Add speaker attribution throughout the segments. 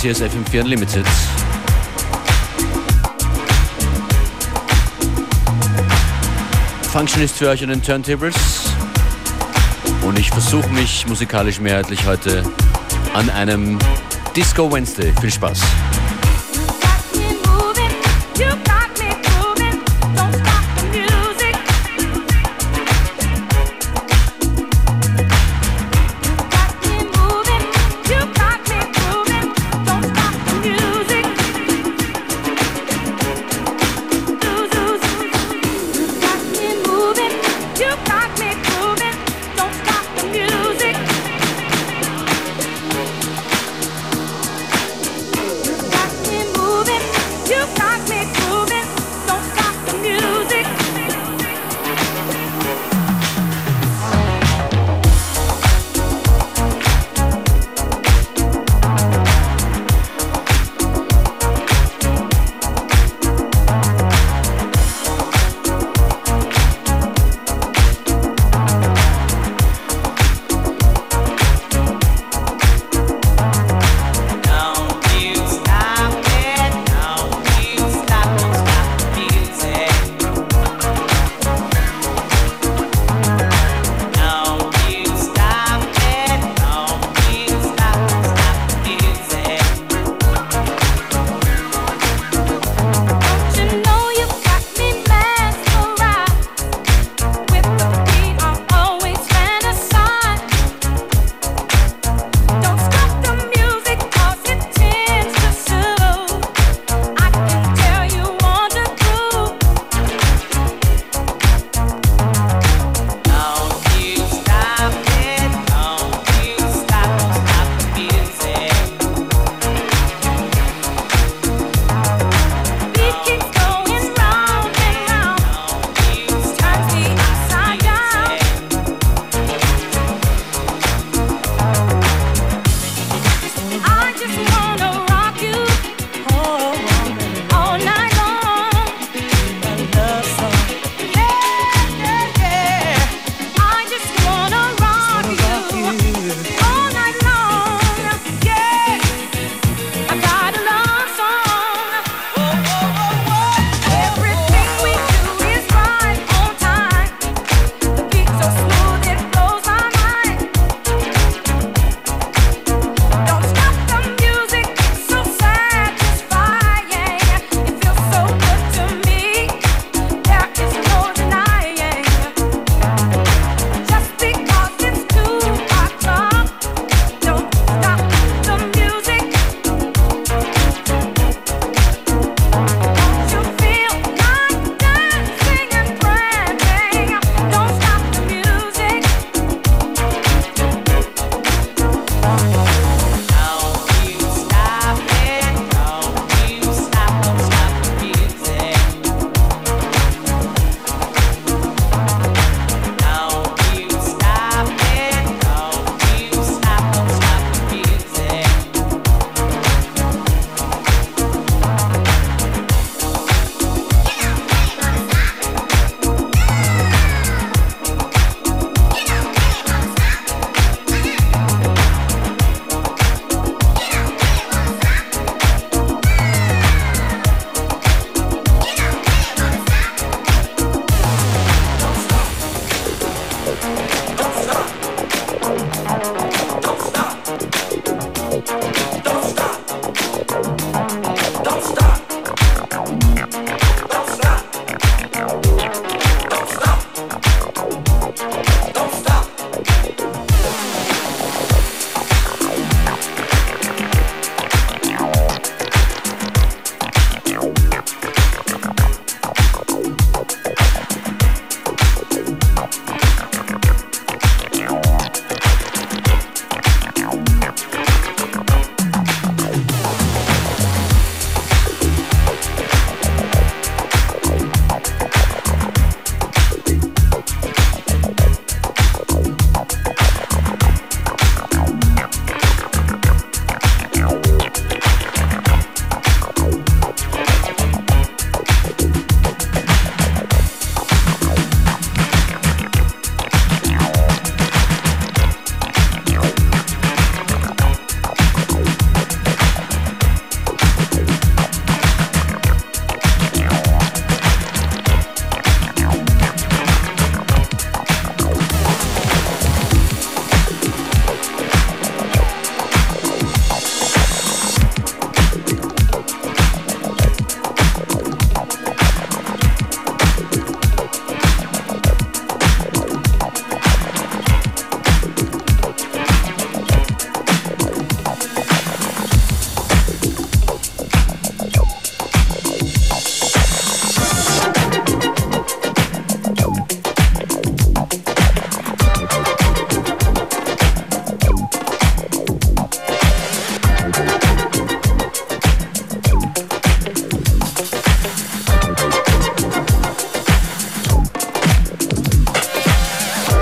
Speaker 1: Das hier ist FM4 Unlimited. Function ist für euch an den Turntables und ich versuche mich musikalisch mehrheitlich heute an einem Disco Wednesday. Viel Spaß.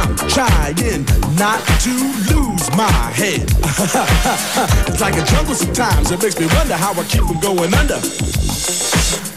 Speaker 2: I'm trying not to lose my head. it's like a jungle sometimes. It makes me wonder how I keep from going under.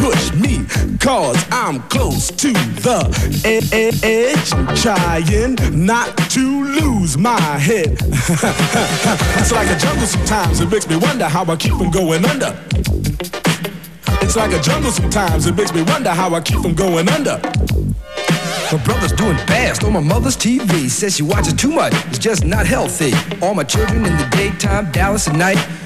Speaker 2: push me, cause I'm close to the edge. Trying not to lose my head. it's like a jungle sometimes, it makes me wonder how I keep from going under. It's like a jungle sometimes, it makes me wonder how I keep from going under.
Speaker 3: My brother's doing fast on my mother's TV. Says she watches too much, it's just not healthy. All my children in the daytime, Dallas at night.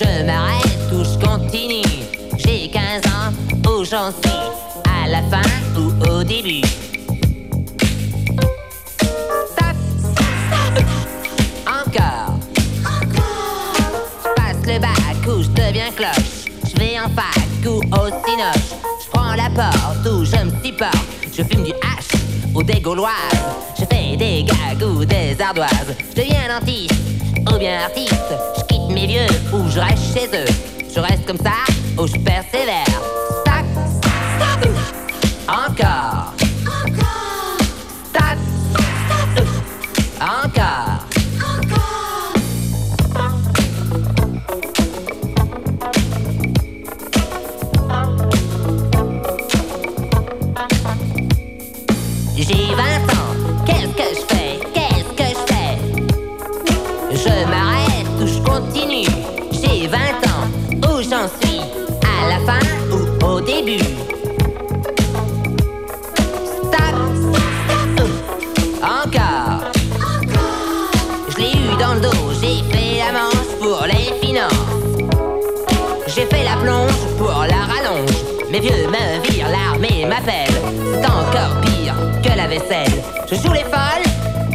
Speaker 4: Je m'arrête ou je continue. J'ai 15 ans, où j'en suis À la fin ou au début. Stop, stop, Encore. Je passe le bac ou je deviens cloche. Je vais en fac ou au cinoche. Je prends la porte ou je me s'y porte Je fume du hache ou des gauloises. Je fais des gags ou des ardoises. Je deviens dentiste ou bien artiste Je quitte mes vieux ou je reste chez eux. Je reste comme ça ou je persévère Je joue les folles,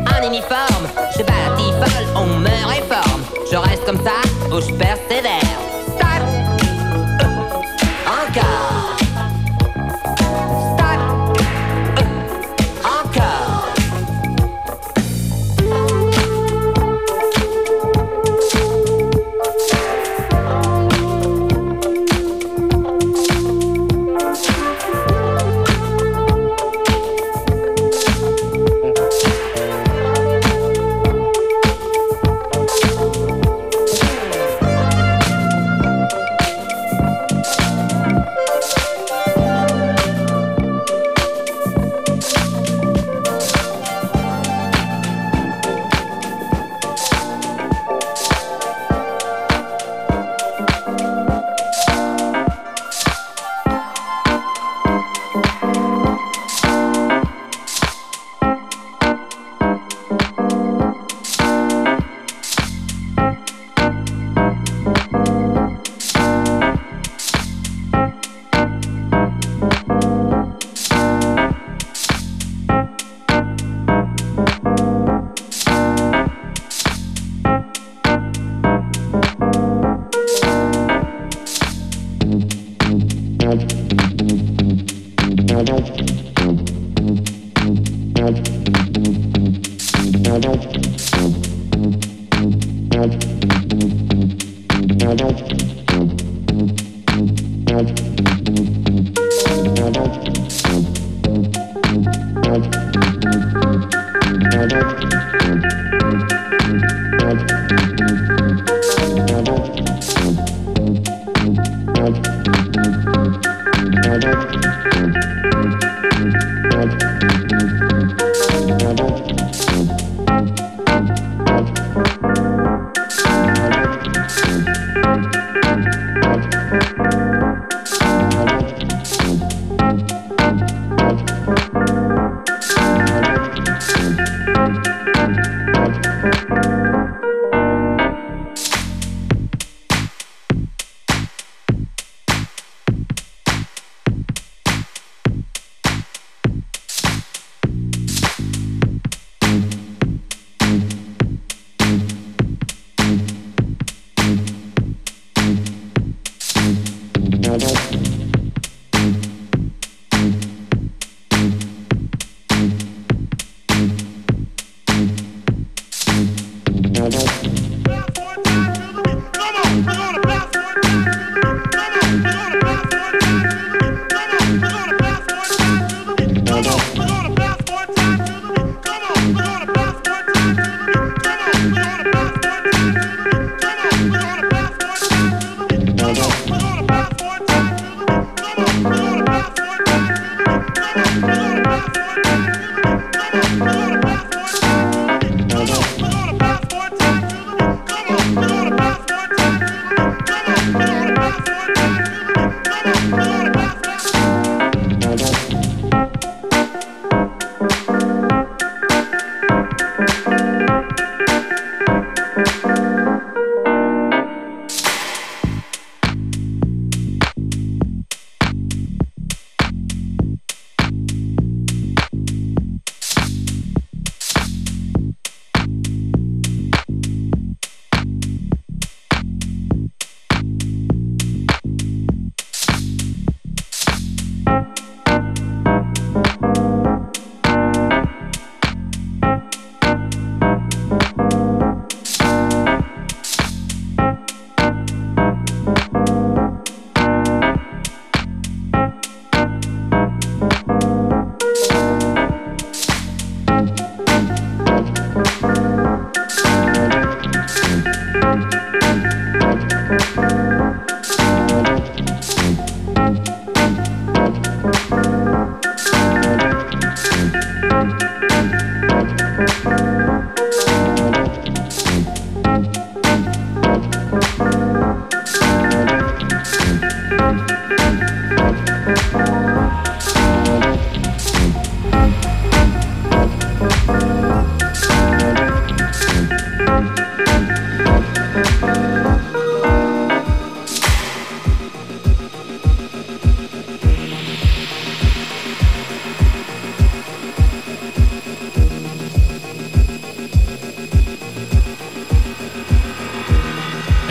Speaker 4: en uniforme Je bâtis folle, on me réforme Je reste comme ça où je persévère.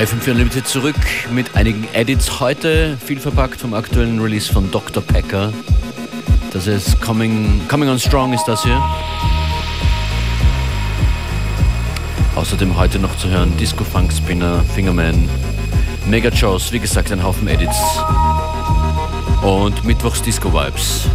Speaker 5: FM4 Unlimited zurück mit einigen Edits heute, viel verpackt vom aktuellen Release von Dr. Packer. Das ist Coming, Coming on Strong ist das hier. Außerdem heute noch zu hören Disco Funk Spinner, Fingerman, Mega Jaws, wie gesagt ein Haufen Edits. Und Mittwochs Disco Vibes.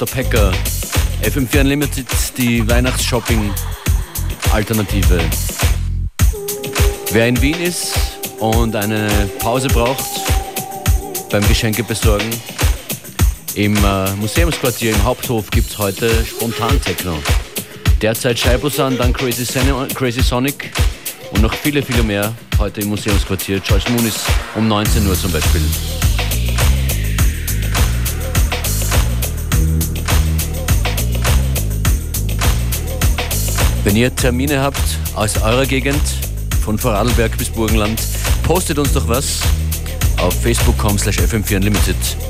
Speaker 5: Dr. Pecker. FM4 Unlimited, die Weihnachtsshopping-Alternative. Wer in Wien ist und eine Pause braucht beim Geschenke besorgen, im äh, Museumsquartier im Haupthof gibt es heute spontan Techno. Derzeit Scheibosan, dann Crazy, Crazy Sonic und noch viele, viele mehr heute im Museumsquartier. George Moon ist um 19 Uhr zum Beispiel. Wenn ihr Termine habt aus eurer Gegend, von Vorarlberg bis Burgenland, postet uns doch was auf facebook.com slash fm4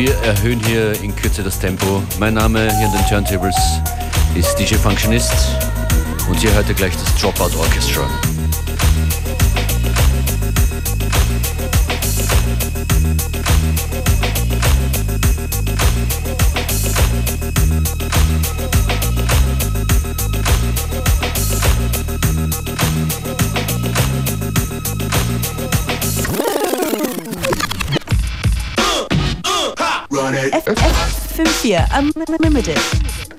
Speaker 5: wir erhöhen hier in Kürze das Tempo. Mein Name hier in den Turntables ist DJ Functionist und ihr hört ihr gleich das Dropout Orchestra.
Speaker 6: FM4 Unlimited.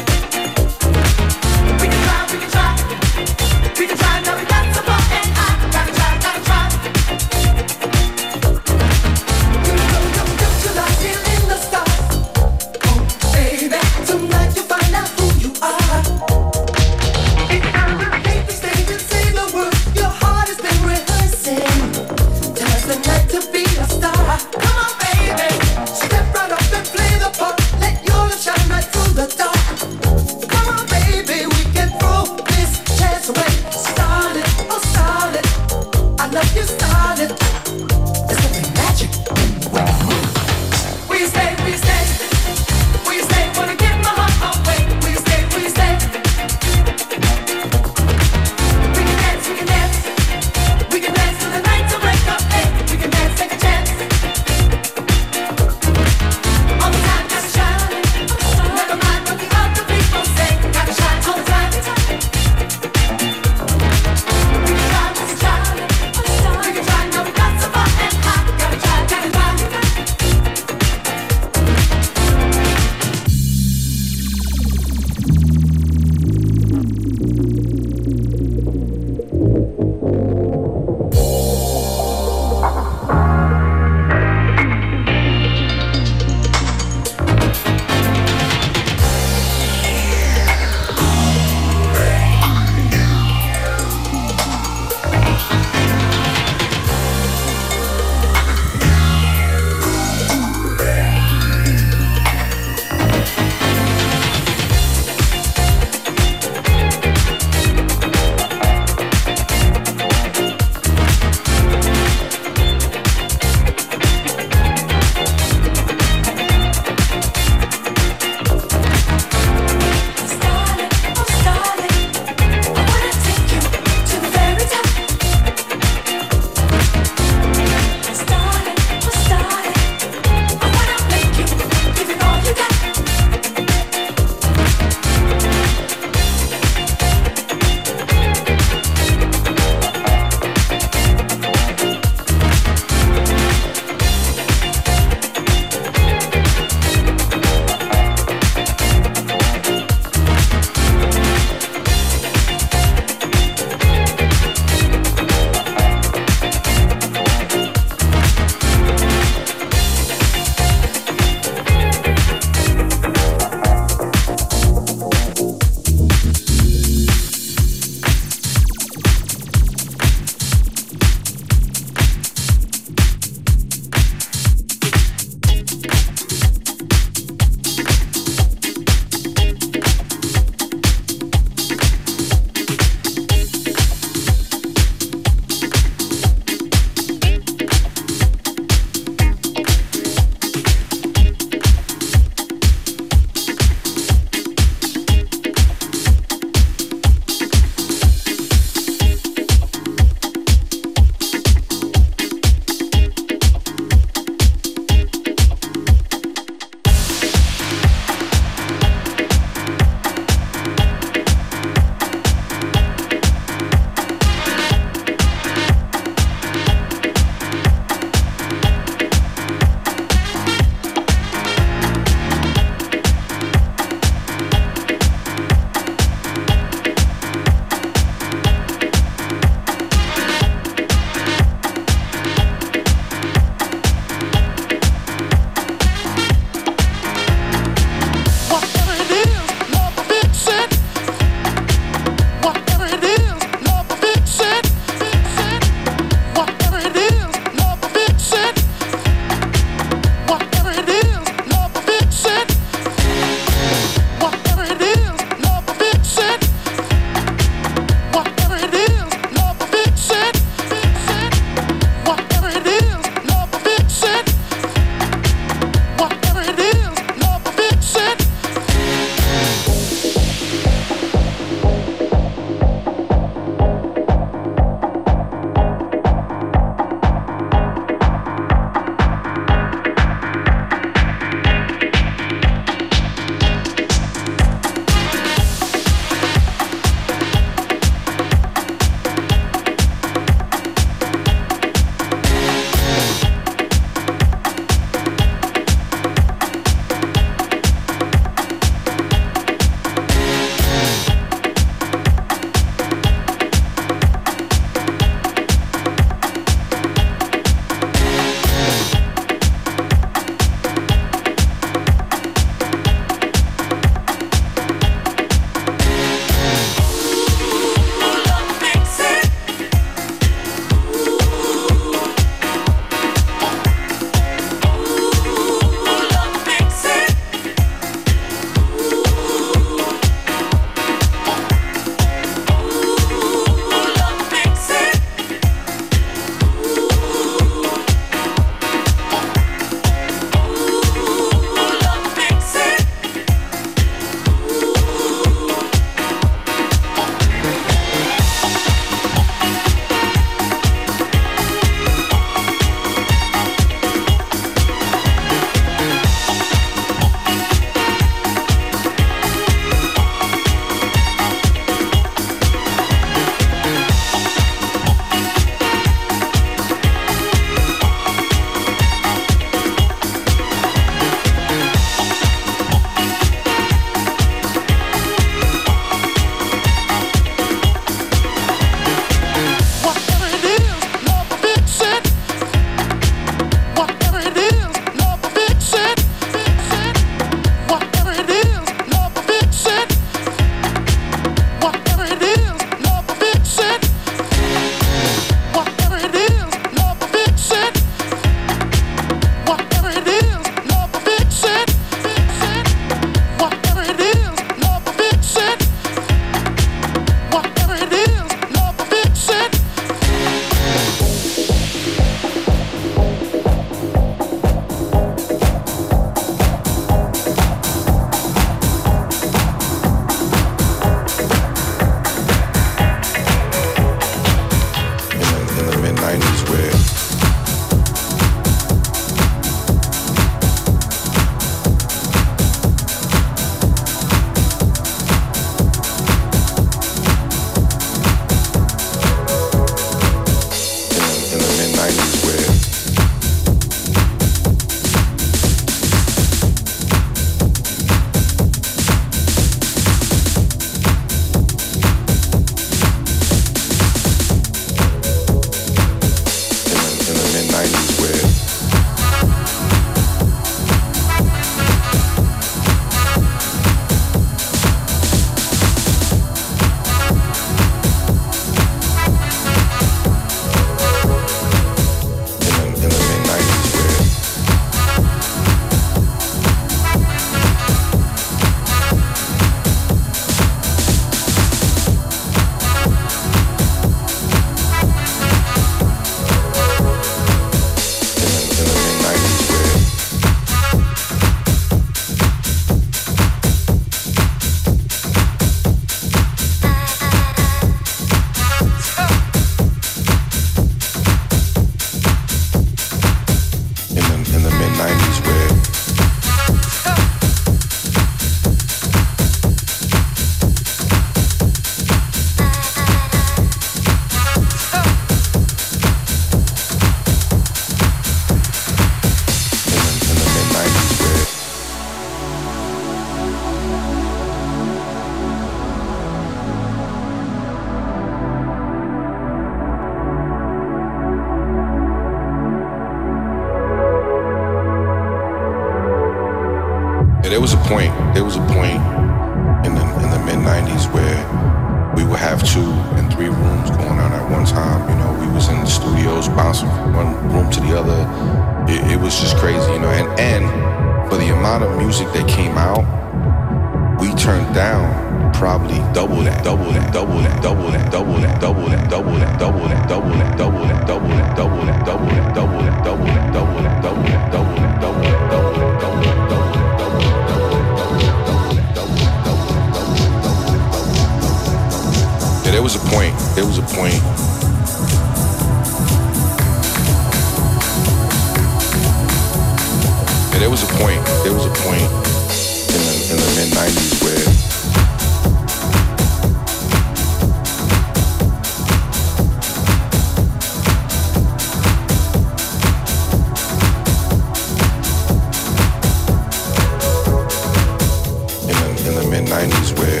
Speaker 7: '90s where in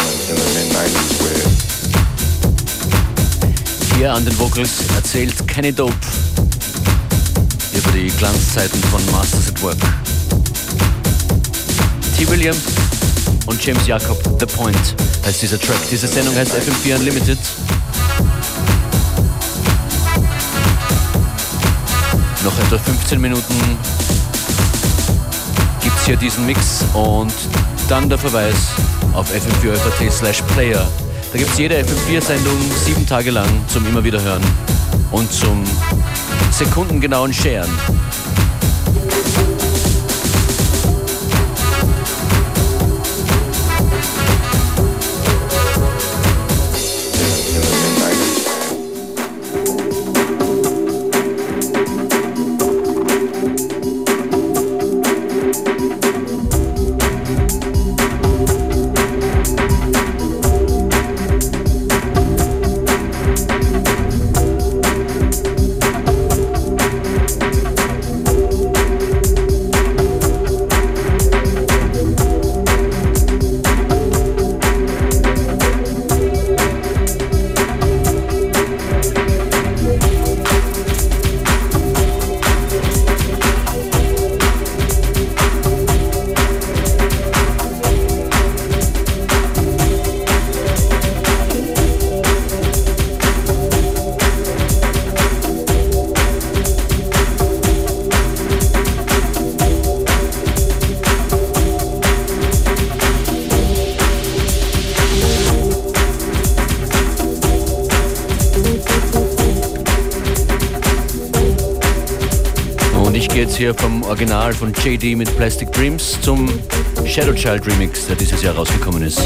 Speaker 7: the, in the mid '90s where
Speaker 5: Hier an den Vocals erzählt Kenny Dope über die Glanzzeiten von Masters at Work. T. Williams und James Jacob, The Point heißt dieser Track. Diese Sendung heißt FM4 Unlimited. Noch etwa 15 Minuten gibt es hier diesen Mix und dann der Verweis auf fm4.at slash player. Da gibt es jede FM4-Sendung sieben Tage lang zum immer wieder hören und zum sekundengenauen Sharen. Hier vom Original von JD mit Plastic Dreams zum Shadow Child Remix, der dieses Jahr rausgekommen ist.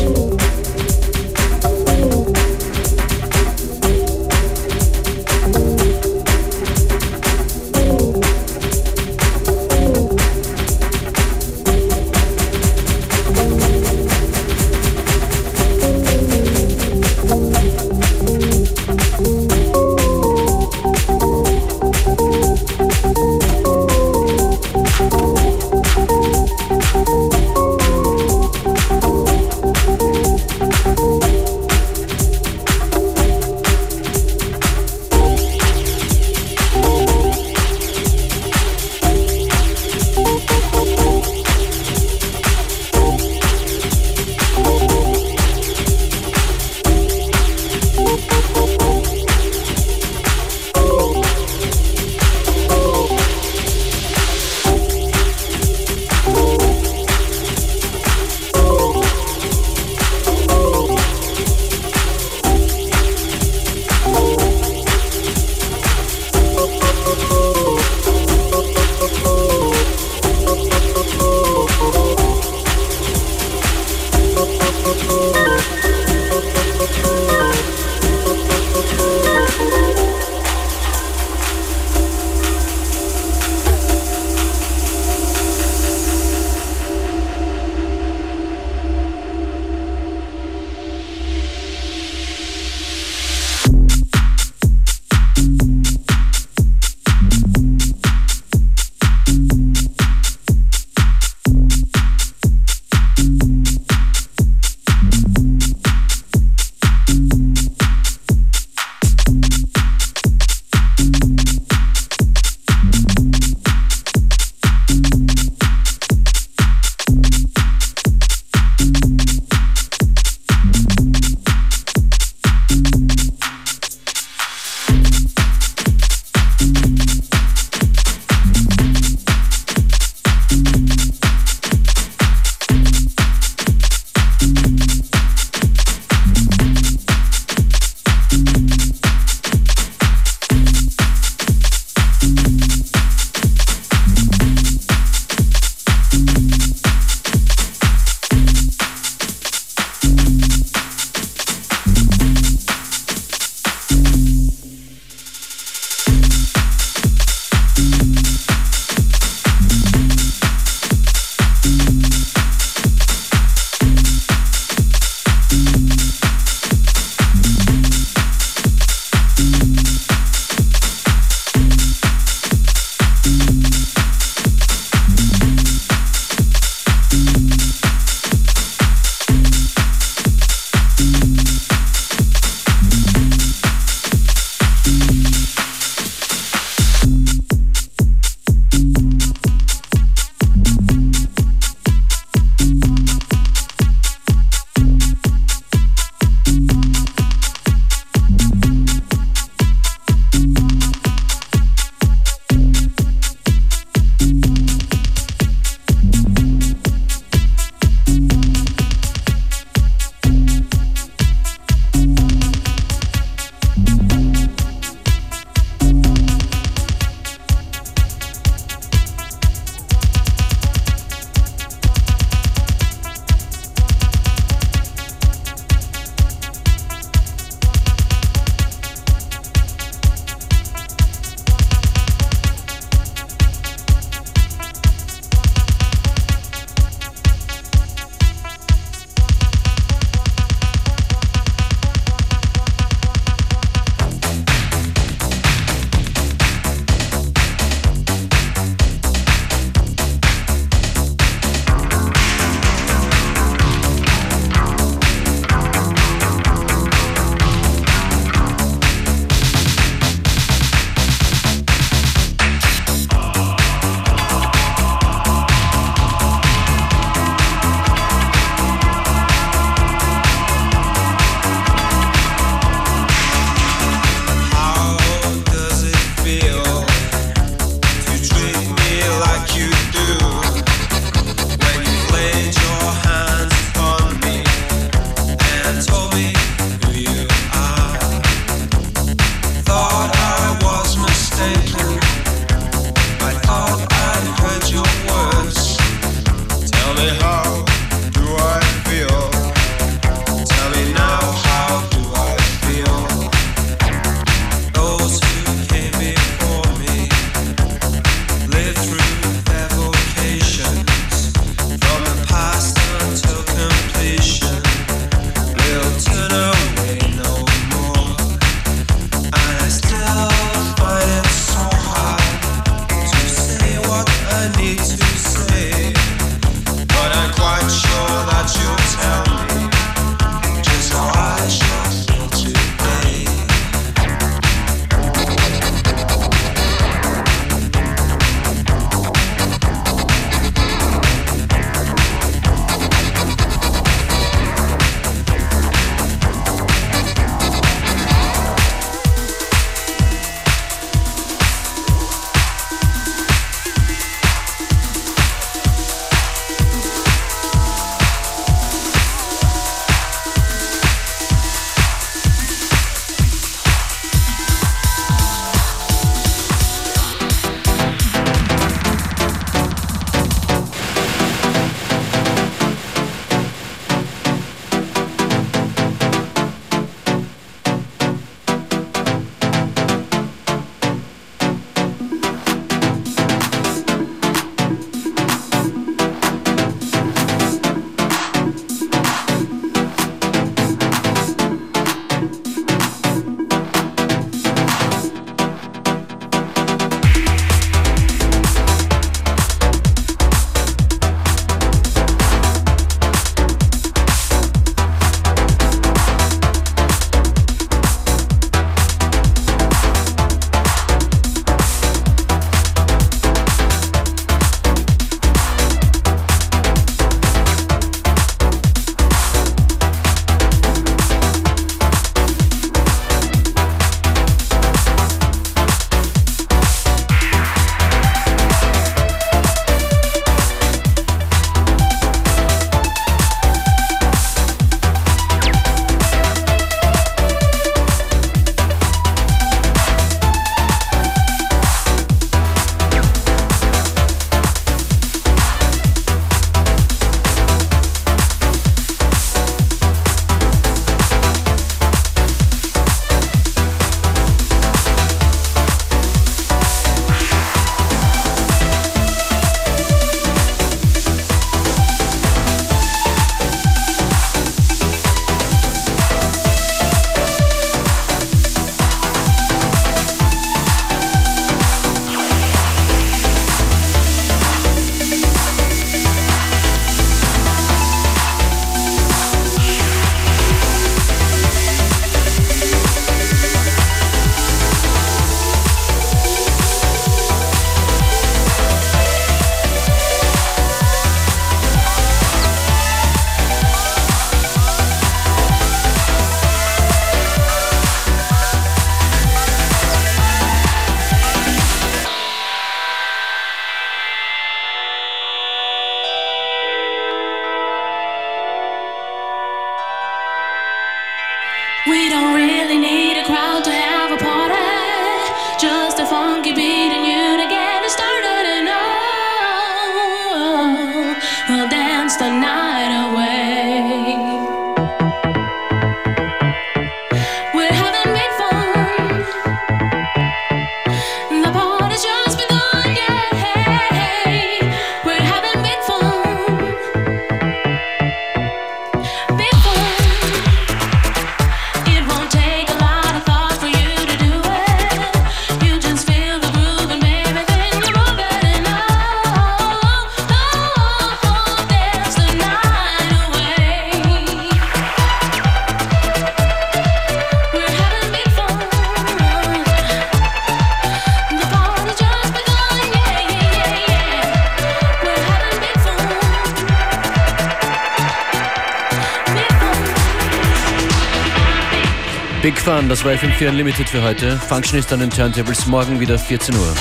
Speaker 5: Das war FM4 Unlimited für heute. Functionist an den Turntables morgen wieder 14 Uhr.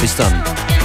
Speaker 5: Bis dann.